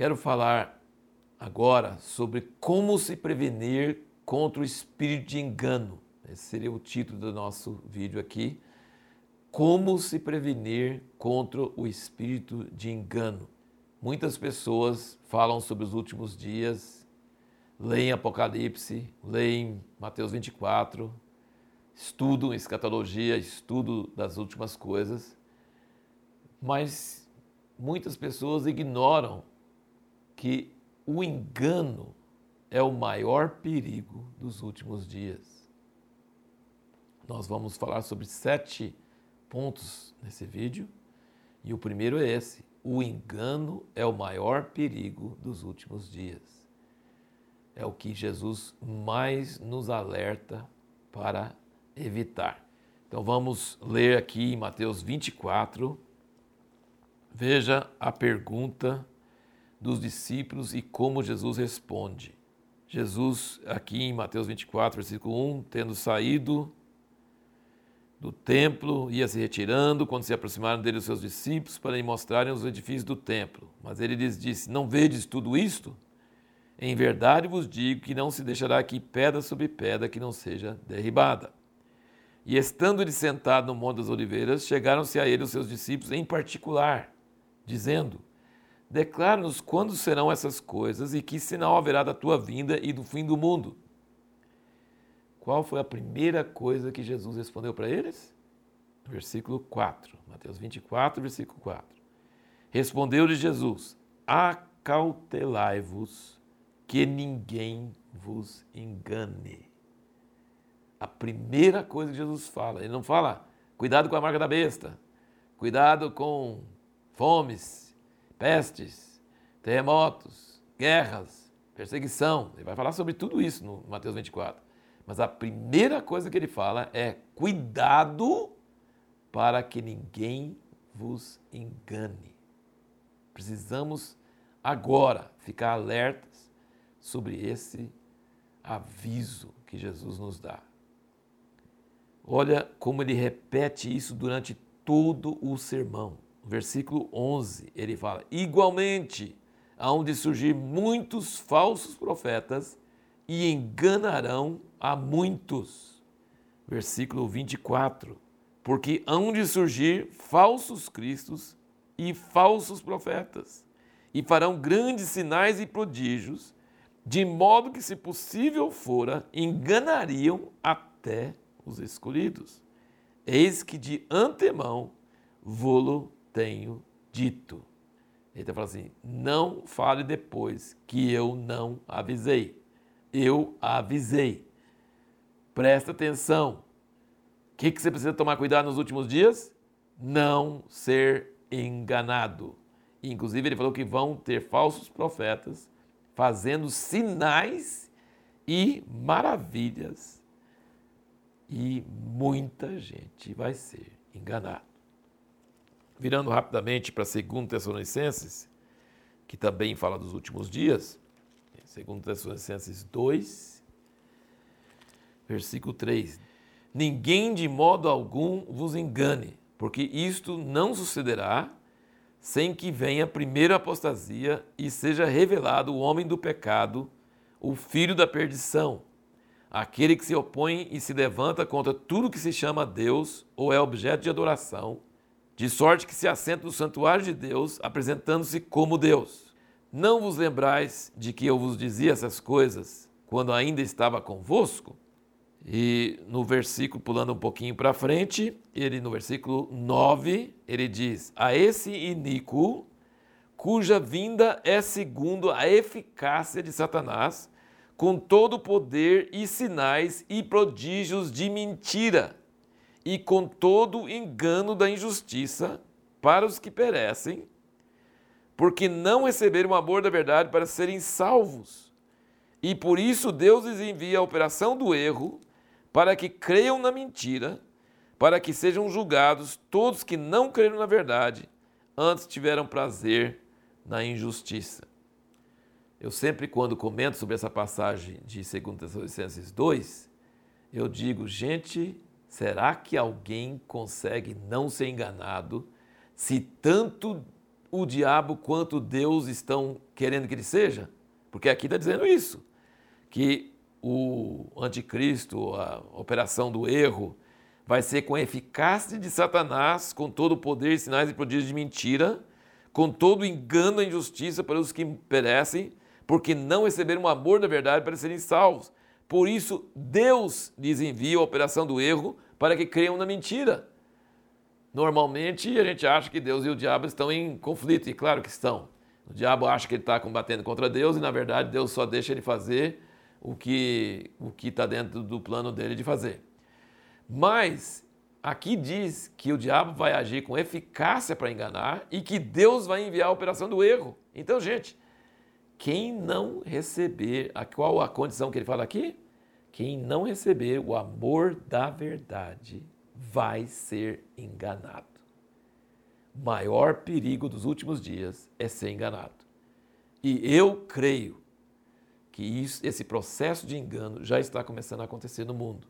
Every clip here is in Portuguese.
Quero falar agora sobre como se prevenir contra o espírito de engano. Esse seria o título do nosso vídeo aqui. Como se prevenir contra o espírito de engano. Muitas pessoas falam sobre os últimos dias, leem Apocalipse, leem Mateus 24, estudam escatologia, estudo das últimas coisas, mas muitas pessoas ignoram que o engano é o maior perigo dos últimos dias. Nós vamos falar sobre sete pontos nesse vídeo e o primeiro é esse: o engano é o maior perigo dos últimos dias. É o que Jesus mais nos alerta para evitar. Então vamos ler aqui em Mateus 24. Veja a pergunta dos discípulos e como Jesus responde. Jesus, aqui em Mateus 24, versículo 1, tendo saído do templo, ia se retirando, quando se aproximaram dele os seus discípulos para lhe mostrarem os edifícios do templo. Mas ele lhes disse: Não vedes tudo isto? Em verdade vos digo que não se deixará aqui pedra sobre pedra que não seja derribada. E estando ele sentado no Monte das Oliveiras, chegaram-se a ele os seus discípulos em particular, dizendo: Declara-nos quando serão essas coisas e que sinal haverá da tua vinda e do fim do mundo. Qual foi a primeira coisa que Jesus respondeu para eles? Versículo 4, Mateus 24, versículo 4. Respondeu-lhe Jesus: Acautelai-vos que ninguém vos engane. A primeira coisa que Jesus fala, ele não fala, cuidado com a marca da besta, cuidado com fomes, pestes, terremotos, guerras, perseguição. Ele vai falar sobre tudo isso no Mateus 24. Mas a primeira coisa que ele fala é cuidado para que ninguém vos engane. Precisamos agora ficar alertas sobre esse aviso que Jesus nos dá. Olha como ele repete isso durante todo o sermão versículo 11, ele fala: Igualmente, hão de surgir muitos falsos profetas e enganarão a muitos. Versículo 24: Porque hão de surgir falsos cristos e falsos profetas, e farão grandes sinais e prodígios, de modo que, se possível fora, enganariam até os escolhidos. Eis que de antemão vou tenho dito. Ele está falando assim: não fale depois que eu não avisei. Eu avisei. Presta atenção. O que, que você precisa tomar cuidado nos últimos dias? Não ser enganado. Inclusive, ele falou que vão ter falsos profetas fazendo sinais e maravilhas. E muita gente vai ser enganada. Virando rapidamente para 2 Tessalonicenses, que também fala dos últimos dias, 2 Tessalonicenses 2, versículo 3. Ninguém de modo algum vos engane, porque isto não sucederá sem que venha a apostasia e seja revelado o homem do pecado, o filho da perdição, aquele que se opõe e se levanta contra tudo que se chama Deus ou é objeto de adoração de sorte que se assenta no santuário de Deus, apresentando-se como Deus. Não vos lembrais de que eu vos dizia essas coisas quando ainda estava convosco? E no versículo, pulando um pouquinho para frente, ele no versículo 9, ele diz: A esse iníquo, cuja vinda é segundo a eficácia de Satanás, com todo o poder e sinais e prodígios de mentira e com todo engano da injustiça para os que perecem, porque não receberam o amor da verdade para serem salvos. E por isso Deus lhes envia a operação do erro, para que creiam na mentira, para que sejam julgados todos que não creram na verdade, antes tiveram prazer na injustiça. Eu sempre, quando comento sobre essa passagem de 2 Tessalonicenses 2, eu digo, gente, Será que alguém consegue não ser enganado se tanto o diabo quanto Deus estão querendo que ele seja? Porque aqui está dizendo isso, que o anticristo, a operação do erro, vai ser com a eficácia de Satanás, com todo o poder, sinais e prodígios de mentira, com todo o engano e injustiça para os que perecem, porque não receberam o amor da verdade para serem salvos. Por isso, Deus lhes envia a operação do erro para que creiam na mentira. Normalmente a gente acha que Deus e o diabo estão em conflito, e claro que estão. O diabo acha que ele está combatendo contra Deus e na verdade Deus só deixa ele fazer o que o está dentro do plano dele de fazer. Mas aqui diz que o diabo vai agir com eficácia para enganar e que Deus vai enviar a operação do erro. Então, gente, quem não receber, a qual a condição que ele fala aqui? Quem não receber o amor da verdade vai ser enganado. O maior perigo dos últimos dias é ser enganado. E eu creio que isso, esse processo de engano já está começando a acontecer no mundo.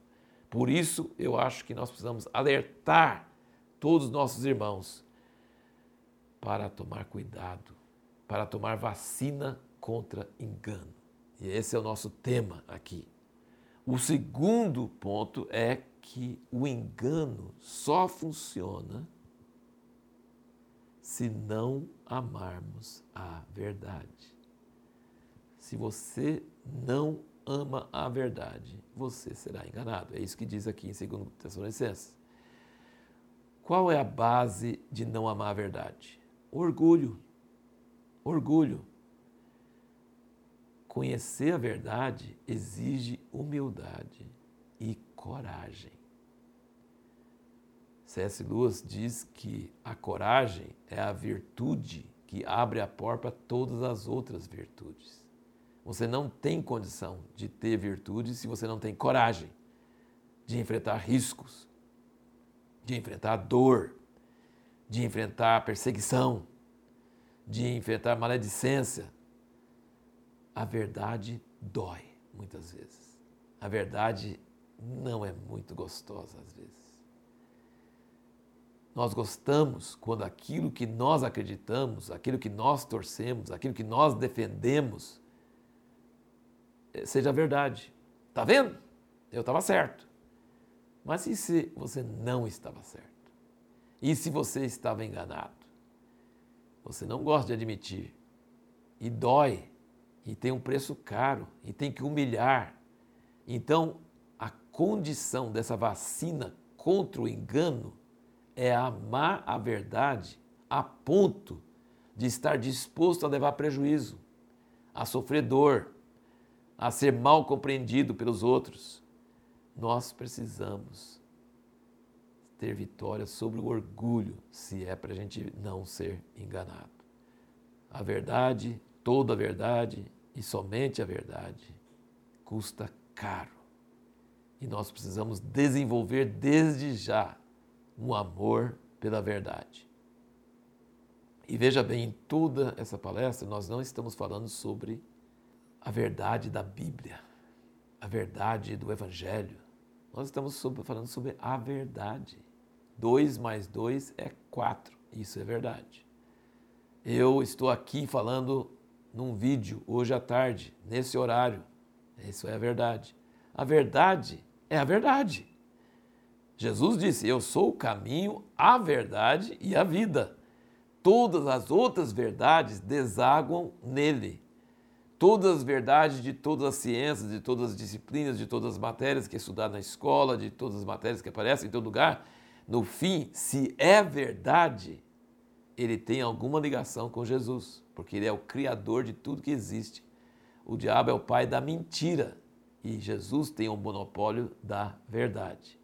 Por isso, eu acho que nós precisamos alertar todos os nossos irmãos para tomar cuidado, para tomar vacina contra engano. E esse é o nosso tema aqui. O segundo ponto é que o engano só funciona se não amarmos a verdade. Se você não ama a verdade, você será enganado. É isso que diz aqui em 2 Tessalonicenses. Qual é a base de não amar a verdade? Orgulho. Orgulho. Conhecer a verdade exige humildade e coragem. C.S. Lewis diz que a coragem é a virtude que abre a porta a todas as outras virtudes. Você não tem condição de ter virtude se você não tem coragem de enfrentar riscos, de enfrentar dor, de enfrentar perseguição, de enfrentar maledicência, a verdade dói muitas vezes. A verdade não é muito gostosa às vezes. Nós gostamos quando aquilo que nós acreditamos, aquilo que nós torcemos, aquilo que nós defendemos, eh, seja verdade. Tá vendo? Eu estava certo. Mas e se você não estava certo? E se você estava enganado? Você não gosta de admitir. E dói e tem um preço caro e tem que humilhar. Então, a condição dessa vacina contra o engano é amar a verdade a ponto de estar disposto a levar prejuízo, a sofrer dor, a ser mal compreendido pelos outros. Nós precisamos ter vitória sobre o orgulho, se é para a gente não ser enganado. A verdade toda a verdade e somente a verdade custa caro. E nós precisamos desenvolver desde já um amor pela verdade. E veja bem, em toda essa palestra, nós não estamos falando sobre a verdade da Bíblia, a verdade do Evangelho. Nós estamos sobre, falando sobre a verdade. Dois mais dois é quatro. Isso é verdade. Eu estou aqui falando num vídeo hoje à tarde, nesse horário. Isso é a verdade. A verdade é a verdade. Jesus disse: Eu sou o caminho, a verdade e a vida. Todas as outras verdades desaguam nele. Todas as verdades de todas as ciências, de todas as disciplinas, de todas as matérias que é estudado na escola, de todas as matérias que aparecem em todo lugar, no fim, se é verdade, ele tem alguma ligação com Jesus, porque ele é o criador de tudo que existe. O diabo é o pai da mentira e Jesus tem o um monopólio da verdade.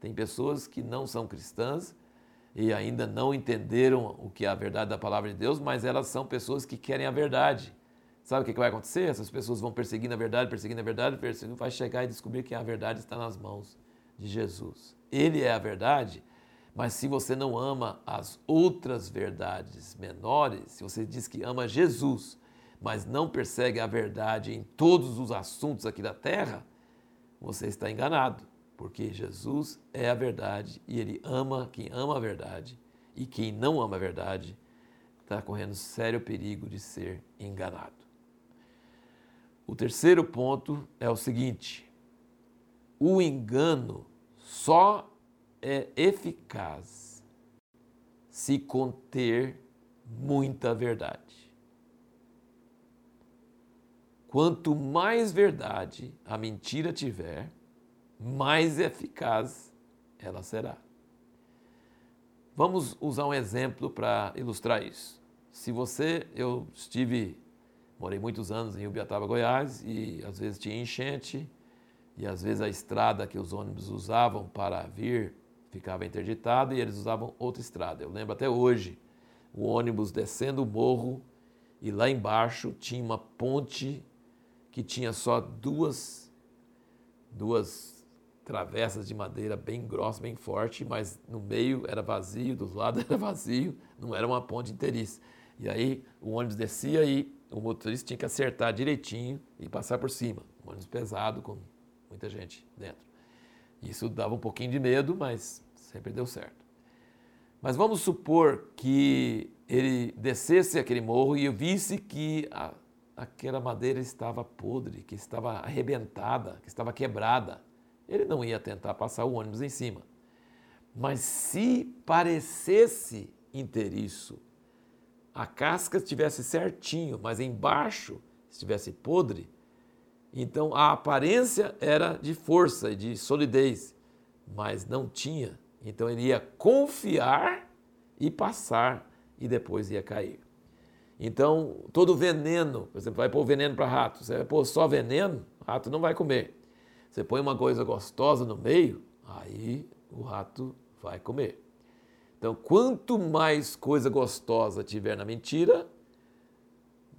Tem pessoas que não são cristãs e ainda não entenderam o que é a verdade da palavra de Deus, mas elas são pessoas que querem a verdade. Sabe o que vai acontecer? Essas pessoas vão perseguindo a verdade, perseguindo a verdade, perseguindo, vai chegar e descobrir que a verdade está nas mãos de Jesus. Ele é a verdade mas se você não ama as outras verdades menores, se você diz que ama Jesus, mas não persegue a verdade em todos os assuntos aqui da terra, você está enganado, porque Jesus é a verdade e ele ama quem ama a verdade, e quem não ama a verdade está correndo sério perigo de ser enganado. O terceiro ponto é o seguinte: o engano só é eficaz se conter muita verdade. Quanto mais verdade a mentira tiver, mais eficaz ela será. Vamos usar um exemplo para ilustrar isso. Se você, eu estive, morei muitos anos em Ubiataba, Goiás, e às vezes tinha enchente, e às vezes a estrada que os ônibus usavam para vir ficava interditada e eles usavam outra estrada. Eu lembro até hoje, o ônibus descendo o morro e lá embaixo tinha uma ponte que tinha só duas, duas travessas de madeira bem grossa, bem forte, mas no meio era vazio, dos lados era vazio, não era uma ponte inteiriça. E aí o ônibus descia e o motorista tinha que acertar direitinho e passar por cima. Um ônibus pesado, com muita gente dentro. Isso dava um pouquinho de medo, mas sempre deu certo. Mas vamos supor que ele descesse aquele morro e eu visse que a, aquela madeira estava podre, que estava arrebentada, que estava quebrada ele não ia tentar passar o ônibus em cima. Mas se parecesse inteiriço, a casca estivesse certinho, mas embaixo estivesse podre, então a aparência era de força e de solidez, mas não tinha. Então ele ia confiar e passar e depois ia cair. Então, todo veneno, por exemplo, vai pôr veneno para rato, você vai pôr só veneno, rato não vai comer. Você põe uma coisa gostosa no meio, aí o rato vai comer. Então, quanto mais coisa gostosa tiver na mentira,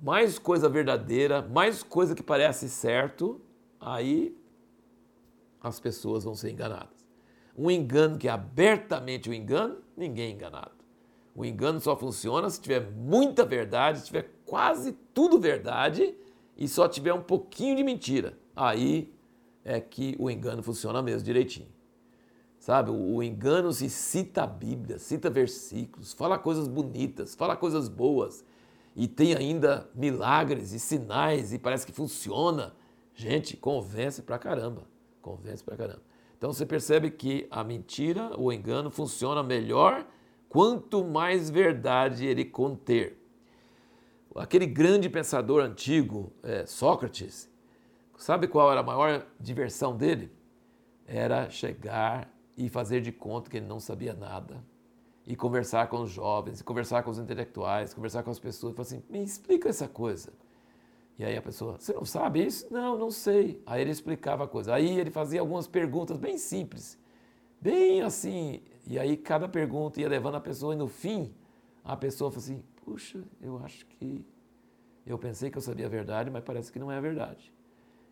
mais coisa verdadeira, mais coisa que parece certo, aí as pessoas vão ser enganadas. Um engano que é abertamente o um engano, ninguém é enganado. O engano só funciona se tiver muita verdade, se tiver quase tudo verdade e só tiver um pouquinho de mentira. Aí é que o engano funciona mesmo direitinho. Sabe, o engano se cita a Bíblia, cita versículos, fala coisas bonitas, fala coisas boas e tem ainda milagres e sinais e parece que funciona. Gente, convence pra caramba, convence pra caramba. Então você percebe que a mentira, o engano funciona melhor quanto mais verdade ele conter. Aquele grande pensador antigo, é, Sócrates, Sabe qual era a maior diversão dele? Era chegar e fazer de conta que ele não sabia nada. E conversar com os jovens, e conversar com os intelectuais, conversar com as pessoas, falar assim: me explica essa coisa. E aí a pessoa, você não sabe isso? Não, não sei. Aí ele explicava a coisa. Aí ele fazia algumas perguntas bem simples, bem assim. E aí cada pergunta ia levando a pessoa, e no fim, a pessoa falou assim: puxa, eu acho que eu pensei que eu sabia a verdade, mas parece que não é a verdade.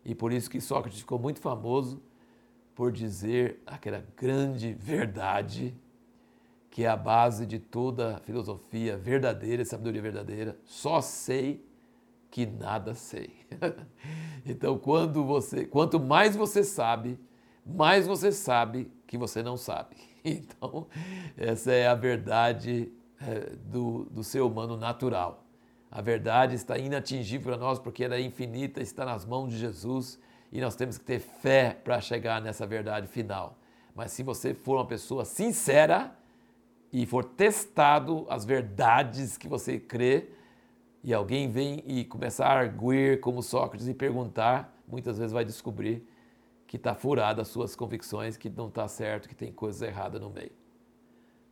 E por isso que Sócrates ficou muito famoso por dizer aquela grande verdade que é a base de toda filosofia verdadeira, sabedoria verdadeira. Só sei que nada sei. então, quando você, quanto mais você sabe, mais você sabe que você não sabe. Então, essa é a verdade é, do, do ser humano natural. A verdade está inatingível para nós porque ela é infinita, está nas mãos de Jesus e nós temos que ter fé para chegar nessa verdade final. Mas se você for uma pessoa sincera e for testado as verdades que você crê, e alguém vem e começar a arguir como Sócrates e perguntar, muitas vezes vai descobrir que está furado as suas convicções, que não está certo, que tem coisas erradas no meio.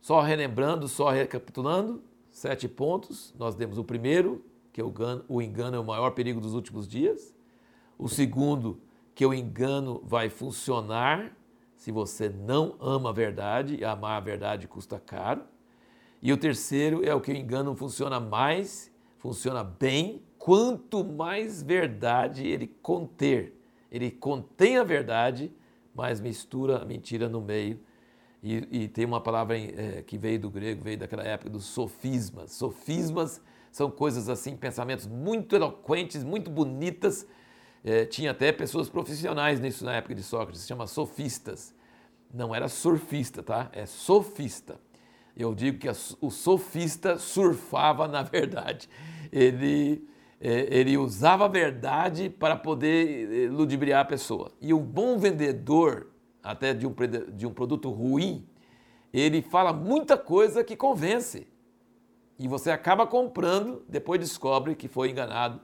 Só relembrando, só recapitulando, sete pontos. Nós demos o primeiro, que é o engano é o maior perigo dos últimos dias. O segundo, que o engano vai funcionar se você não ama a verdade, amar a verdade custa caro. E o terceiro é o que o engano funciona mais, funciona bem, quanto mais verdade ele conter. Ele contém a verdade, mas mistura a mentira no meio e, e tem uma palavra é, que veio do grego, veio daquela época dos sofismas. Sofismas são coisas assim, pensamentos muito eloquentes, muito bonitas. É, tinha até pessoas profissionais nisso na época de Sócrates, se chama sofistas. Não era surfista, tá? É sofista. Eu digo que o sofista surfava na verdade. Ele, é, ele usava a verdade para poder é, ludibriar a pessoa. E o bom vendedor, até de um, de um produto ruim, ele fala muita coisa que convence. E você acaba comprando, depois descobre que foi enganado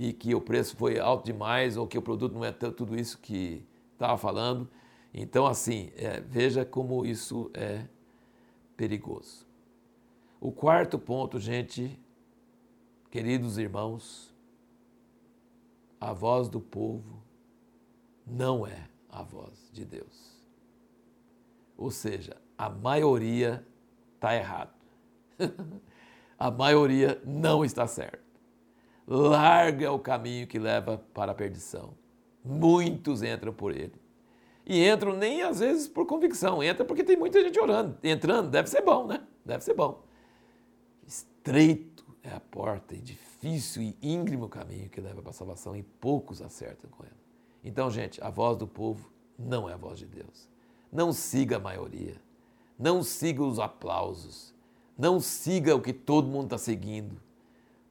e que o preço foi alto demais ou que o produto não é tudo isso que estava falando. Então, assim, é, veja como isso é perigoso. O quarto ponto, gente, queridos irmãos, a voz do povo não é a voz de Deus. Ou seja, a maioria está errado. a maioria não está certo. Larga o caminho que leva para a perdição. Muitos entram por ele. E entram nem às vezes por convicção, entra porque tem muita gente orando. Entrando, deve ser bom, né? Deve ser bom. Estreito é a porta e difícil e íngreme o caminho que leva para a salvação e poucos acertam com ela. Então, gente, a voz do povo não é a voz de Deus. Não siga a maioria. Não siga os aplausos. Não siga o que todo mundo está seguindo.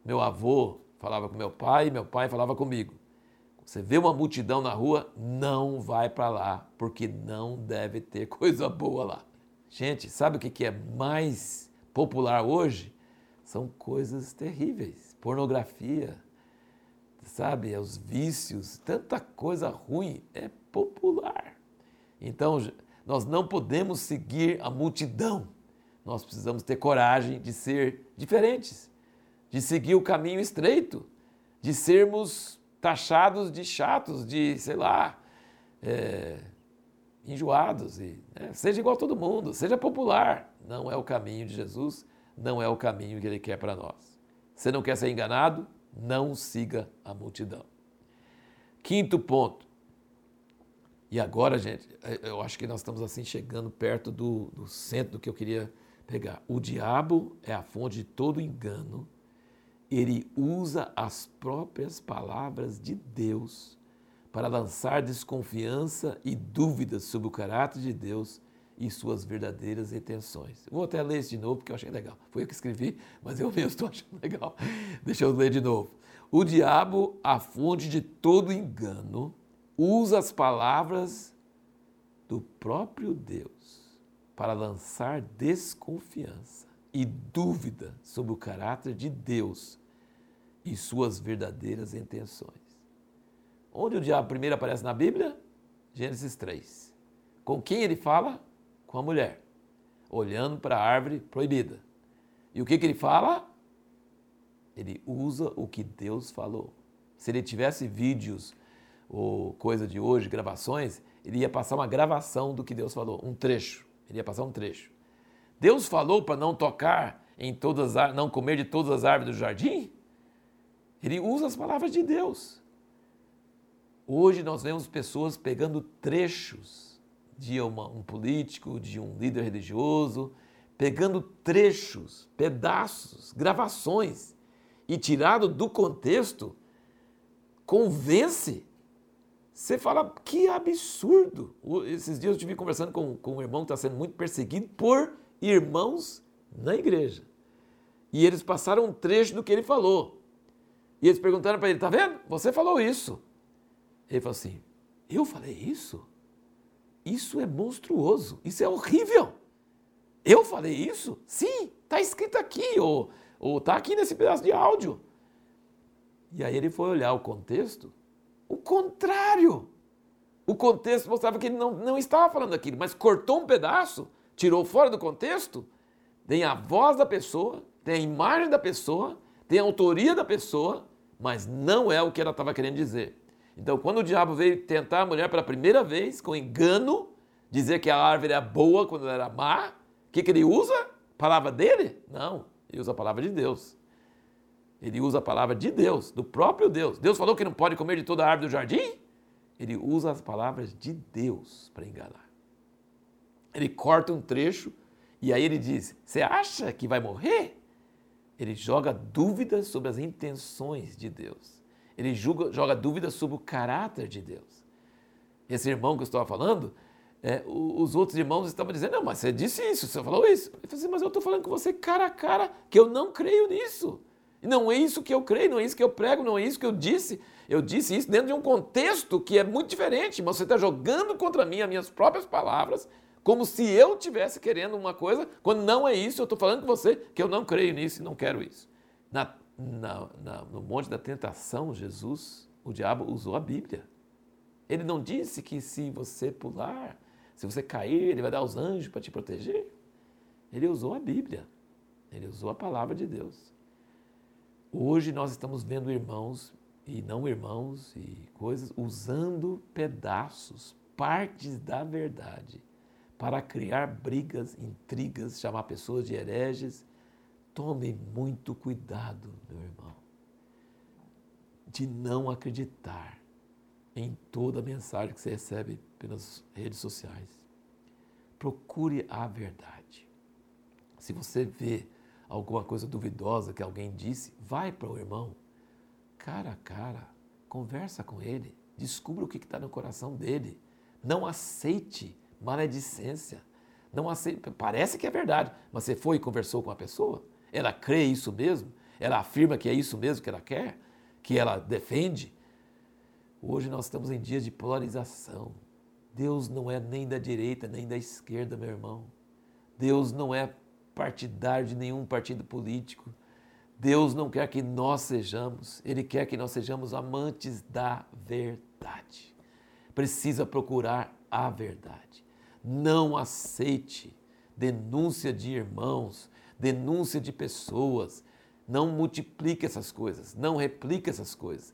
Meu avô falava com meu pai, meu pai falava comigo. Você vê uma multidão na rua, não vai para lá, porque não deve ter coisa boa lá. Gente, sabe o que é mais popular hoje? São coisas terríveis. Pornografia, sabe? Os vícios, tanta coisa ruim é popular. Então, nós não podemos seguir a multidão. Nós precisamos ter coragem de ser diferentes de seguir o caminho estreito, de sermos taxados de chatos, de, sei lá, é, enjoados. E, né, seja igual a todo mundo, seja popular. Não é o caminho de Jesus, não é o caminho que Ele quer para nós. Você não quer ser enganado? Não siga a multidão. Quinto ponto. E agora, gente, eu acho que nós estamos assim chegando perto do, do centro do que eu queria pegar. O diabo é a fonte de todo engano ele usa as próprias palavras de Deus para lançar desconfiança e dúvidas sobre o caráter de Deus e suas verdadeiras intenções. vou até ler isso de novo porque eu achei legal. Foi eu que escrevi, mas eu mesmo estou achando legal. Deixa eu ler de novo. O diabo, a fonte de todo engano, usa as palavras do próprio Deus para lançar desconfiança e dúvida sobre o caráter de Deus e suas verdadeiras intenções. Onde o diabo primeiro aparece na Bíblia? Gênesis 3. Com quem ele fala? Com a mulher, olhando para a árvore proibida. E o que, que ele fala? Ele usa o que Deus falou. Se ele tivesse vídeos ou coisa de hoje, gravações, ele ia passar uma gravação do que Deus falou, um trecho. Ele ia passar um trecho. Deus falou para não tocar em todas as não comer de todas as árvores do jardim? Ele usa as palavras de Deus. Hoje nós vemos pessoas pegando trechos de uma, um político, de um líder religioso, pegando trechos, pedaços, gravações e tirado do contexto, convence. Você fala, que absurdo! Esses dias eu estive conversando com, com um irmão que está sendo muito perseguido por irmãos na igreja. E eles passaram um trecho do que ele falou. E eles perguntaram para ele: tá vendo? Você falou isso. Ele falou assim: eu falei isso? Isso é monstruoso, isso é horrível. Eu falei isso? Sim, está escrito aqui, ou está aqui nesse pedaço de áudio. E aí ele foi olhar o contexto, o contrário. O contexto mostrava que ele não, não estava falando aquilo, mas cortou um pedaço, tirou fora do contexto, tem a voz da pessoa, tem a imagem da pessoa, tem a autoria da pessoa, mas não é o que ela estava querendo dizer. Então, quando o diabo veio tentar a mulher pela primeira vez, com engano, dizer que a árvore era boa quando ela era má, o que, que ele usa? A palavra dele? Não, ele usa a palavra de Deus. Ele usa a palavra de Deus, do próprio Deus. Deus falou que não pode comer de toda a árvore do jardim? Ele usa as palavras de Deus para enganar. Ele corta um trecho e aí ele diz: Você acha que vai morrer? Ele joga dúvidas sobre as intenções de Deus. Ele julga, joga dúvidas sobre o caráter de Deus. Esse irmão que eu estava falando, é, os outros irmãos estavam dizendo, não, mas você disse isso, você falou isso. Ele falou assim, mas eu estou falando com você cara a cara que eu não creio nisso. Não é isso que eu creio, não é isso que eu prego, não é isso que eu disse. Eu disse isso dentro de um contexto que é muito diferente, mas você está jogando contra mim as minhas próprias palavras, como se eu tivesse querendo uma coisa, quando não é isso, eu estou falando com você que eu não creio nisso e não quero isso. Na, na, na, no monte da tentação, Jesus, o diabo usou a Bíblia. Ele não disse que se você pular, se você cair, ele vai dar os anjos para te proteger. Ele usou a Bíblia. Ele usou a palavra de Deus. Hoje nós estamos vendo irmãos e não irmãos e coisas usando pedaços, partes da verdade para criar brigas, intrigas, chamar pessoas de hereges. Tome muito cuidado, meu irmão, de não acreditar em toda a mensagem que você recebe pelas redes sociais. Procure a verdade. Se você vê alguma coisa duvidosa que alguém disse, vai para o irmão, cara a cara, conversa com ele, descubra o que está no coração dele. Não aceite maledicência. Não aceite, parece que é verdade, mas você foi e conversou com a pessoa? Ela crê isso mesmo? Ela afirma que é isso mesmo que ela quer? Que ela defende? Hoje nós estamos em dias de polarização. Deus não é nem da direita nem da esquerda, meu irmão. Deus não é partidário de nenhum partido político. Deus não quer que nós sejamos, Ele quer que nós sejamos amantes da verdade. Precisa procurar a verdade. Não aceite denúncia de irmãos, denúncia de pessoas. Não multiplique essas coisas, não replique essas coisas.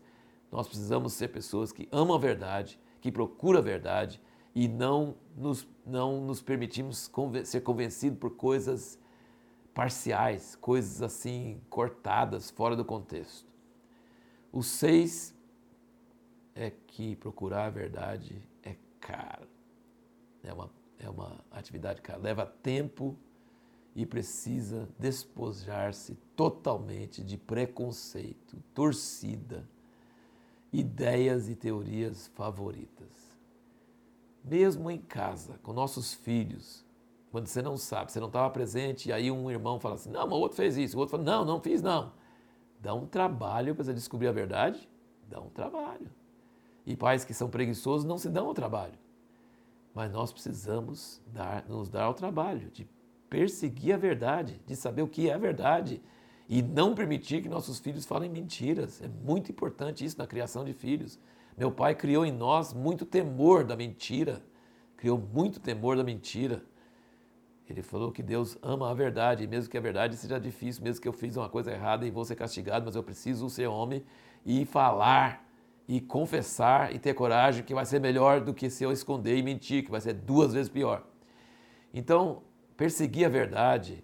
Nós precisamos ser pessoas que amam a verdade, que procuram a verdade e não nos, não nos permitimos ser convencidos por coisas parciais, coisas assim cortadas, fora do contexto. O seis é que procurar a verdade é caro. É uma, é uma atividade cara, leva tempo e precisa despojar-se totalmente de preconceito, torcida, ideias e teorias favoritas. Mesmo em casa, com nossos filhos, quando você não sabe, você não estava presente, e aí um irmão fala assim: não, mas o outro fez isso, o outro fala: não, não fiz não. Dá um trabalho para você descobrir a verdade? Dá um trabalho. E pais que são preguiçosos não se dão ao trabalho. Mas nós precisamos dar, nos dar ao trabalho de perseguir a verdade, de saber o que é a verdade e não permitir que nossos filhos falem mentiras. É muito importante isso na criação de filhos. Meu pai criou em nós muito temor da mentira, criou muito temor da mentira. Ele falou que Deus ama a verdade, e mesmo que a verdade seja difícil, mesmo que eu fiz uma coisa errada e vou ser castigado, mas eu preciso ser homem e falar e confessar e ter coragem, que vai ser melhor do que se eu esconder e mentir, que vai ser duas vezes pior. Então, perseguir a verdade,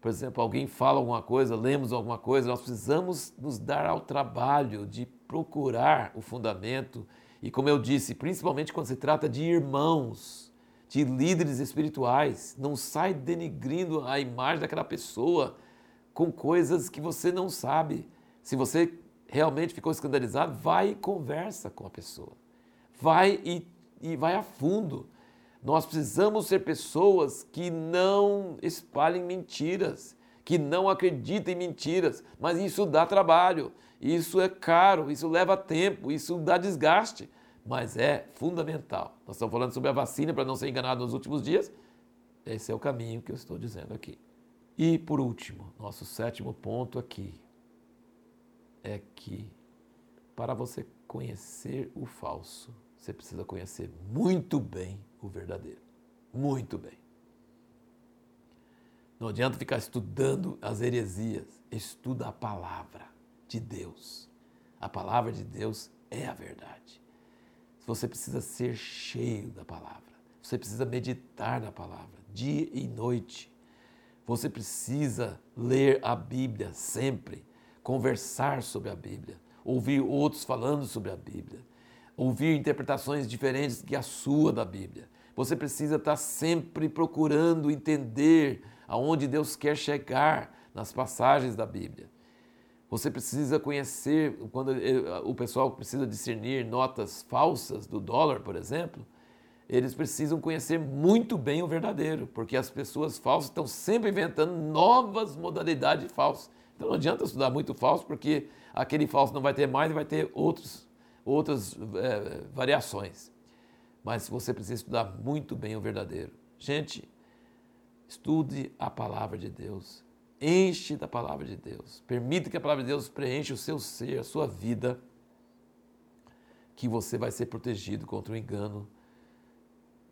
por exemplo, alguém fala alguma coisa, lemos alguma coisa, nós precisamos nos dar ao trabalho de procurar o fundamento e, como eu disse, principalmente quando se trata de irmãos, de líderes espirituais, não sai denigrindo a imagem daquela pessoa com coisas que você não sabe. Se você realmente ficou escandalizado, vai e conversa com a pessoa. Vai e, e vai a fundo. Nós precisamos ser pessoas que não espalhem mentiras, que não acreditem em mentiras, mas isso dá trabalho, isso é caro, isso leva tempo, isso dá desgaste, mas é fundamental. Nós estamos falando sobre a vacina para não ser enganado nos últimos dias. Esse é o caminho que eu estou dizendo aqui. E por último, nosso sétimo ponto aqui é que para você conhecer o falso, você precisa conhecer muito bem o verdadeiro. Muito bem. Não adianta ficar estudando as heresias. Estuda a palavra de Deus. A palavra de Deus é a verdade. Você precisa ser cheio da palavra. Você precisa meditar na palavra, dia e noite. Você precisa ler a Bíblia sempre, conversar sobre a Bíblia, ouvir outros falando sobre a Bíblia, ouvir interpretações diferentes que a sua da Bíblia. Você precisa estar sempre procurando entender aonde Deus quer chegar nas passagens da Bíblia. Você precisa conhecer, quando o pessoal precisa discernir notas falsas do dólar, por exemplo, eles precisam conhecer muito bem o verdadeiro, porque as pessoas falsas estão sempre inventando novas modalidades falsas. Então não adianta estudar muito falso, porque aquele falso não vai ter mais e vai ter outros, outras é, variações. Mas você precisa estudar muito bem o verdadeiro. Gente, estude a palavra de Deus. Enche da palavra de Deus. Permita que a palavra de Deus preencha o seu ser, a sua vida, que você vai ser protegido contra o engano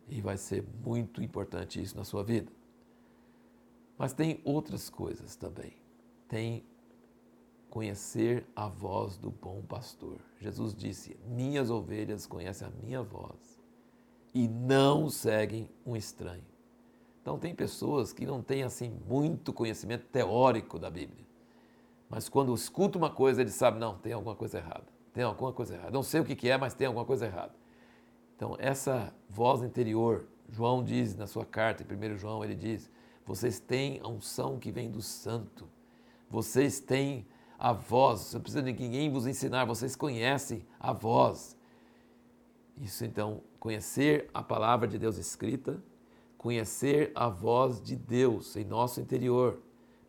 e vai ser muito importante isso na sua vida. Mas tem outras coisas também. Tem conhecer a voz do bom pastor. Jesus disse: Minhas ovelhas conhecem a minha voz e não seguem um estranho. Então tem pessoas que não têm assim muito conhecimento teórico da Bíblia. Mas quando escuta uma coisa, ele sabe, não, tem alguma coisa errada. Tem alguma coisa errada. Não sei o que é, mas tem alguma coisa errada. Então, essa voz interior, João diz na sua carta, em 1 João, ele diz: vocês têm a unção que vem do santo. Vocês têm a voz, não precisa de ninguém vos ensinar, vocês conhecem a voz. Isso então, conhecer a palavra de Deus escrita, conhecer a voz de Deus em nosso interior,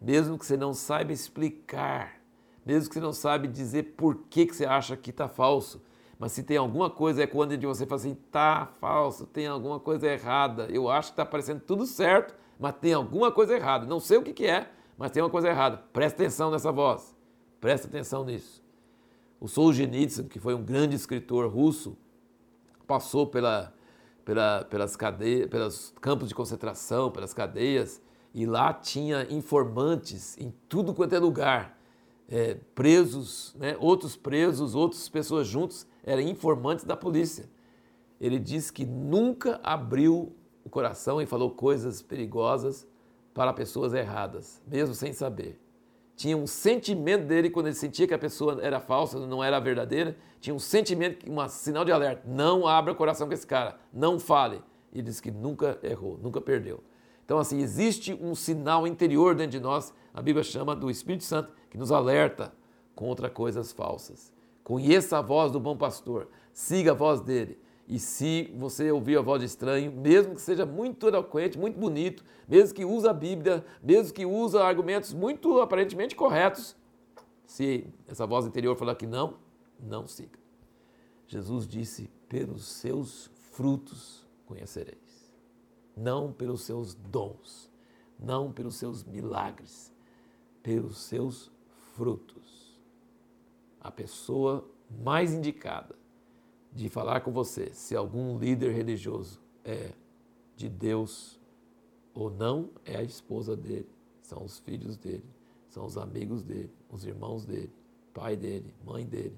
mesmo que você não saiba explicar, mesmo que você não saiba dizer por que, que você acha que está falso, mas se tem alguma coisa, é quando você fala assim, tá falso, tem alguma coisa errada, eu acho que está parecendo tudo certo, mas tem alguma coisa errada, não sei o que, que é, mas tem uma coisa errada, presta atenção nessa voz, presta atenção nisso. O Solzhenitsyn, que foi um grande escritor russo, passou pela, pela, pelas cadeias, pelos campos de concentração, pelas cadeias, e lá tinha informantes em tudo quanto é lugar, é, presos, né, outros presos, outras pessoas juntos, eram informantes da polícia. Ele disse que nunca abriu o coração e falou coisas perigosas para pessoas erradas, mesmo sem saber tinha um sentimento dele quando ele sentia que a pessoa era falsa, não era verdadeira, tinha um sentimento, um sinal de alerta. Não abra o coração com esse cara, não fale. E ele disse que nunca errou, nunca perdeu. Então, assim, existe um sinal interior dentro de nós, a Bíblia chama do Espírito Santo, que nos alerta contra coisas falsas. Conheça a voz do bom pastor, siga a voz dele. E se você ouvir a voz de estranho, mesmo que seja muito eloquente, muito bonito, mesmo que use a Bíblia, mesmo que use argumentos muito aparentemente corretos, se essa voz interior falar que não, não siga. Jesus disse: pelos seus frutos conhecereis, não pelos seus dons, não pelos seus milagres, pelos seus frutos. A pessoa mais indicada de falar com você se algum líder religioso é de Deus ou não, é a esposa dele, são os filhos dele, são os amigos dele, os irmãos dele, pai dele, mãe dele.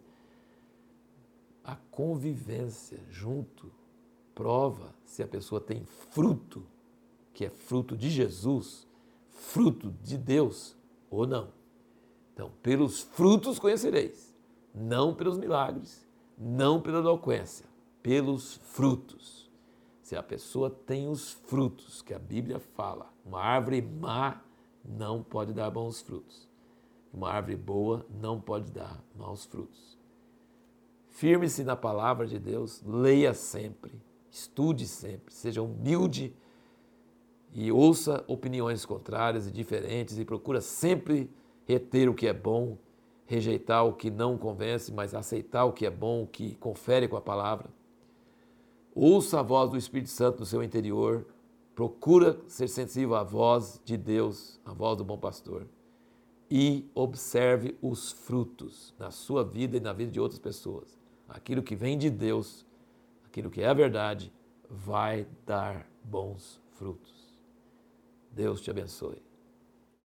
A convivência junto prova se a pessoa tem fruto, que é fruto de Jesus, fruto de Deus ou não. Então, pelos frutos conhecereis, não pelos milagres, não pela eloquência, pelos frutos. Se a pessoa tem os frutos que a Bíblia fala, uma árvore má não pode dar bons frutos. Uma árvore boa não pode dar maus frutos. Firme-se na palavra de Deus, leia sempre, estude sempre, seja humilde e ouça opiniões contrárias e diferentes e procura sempre reter o que é bom rejeitar o que não convence, mas aceitar o que é bom, o que confere com a palavra. Ouça a voz do Espírito Santo no seu interior. Procura ser sensível à voz de Deus, à voz do bom pastor. E observe os frutos na sua vida e na vida de outras pessoas. Aquilo que vem de Deus, aquilo que é a verdade, vai dar bons frutos. Deus te abençoe.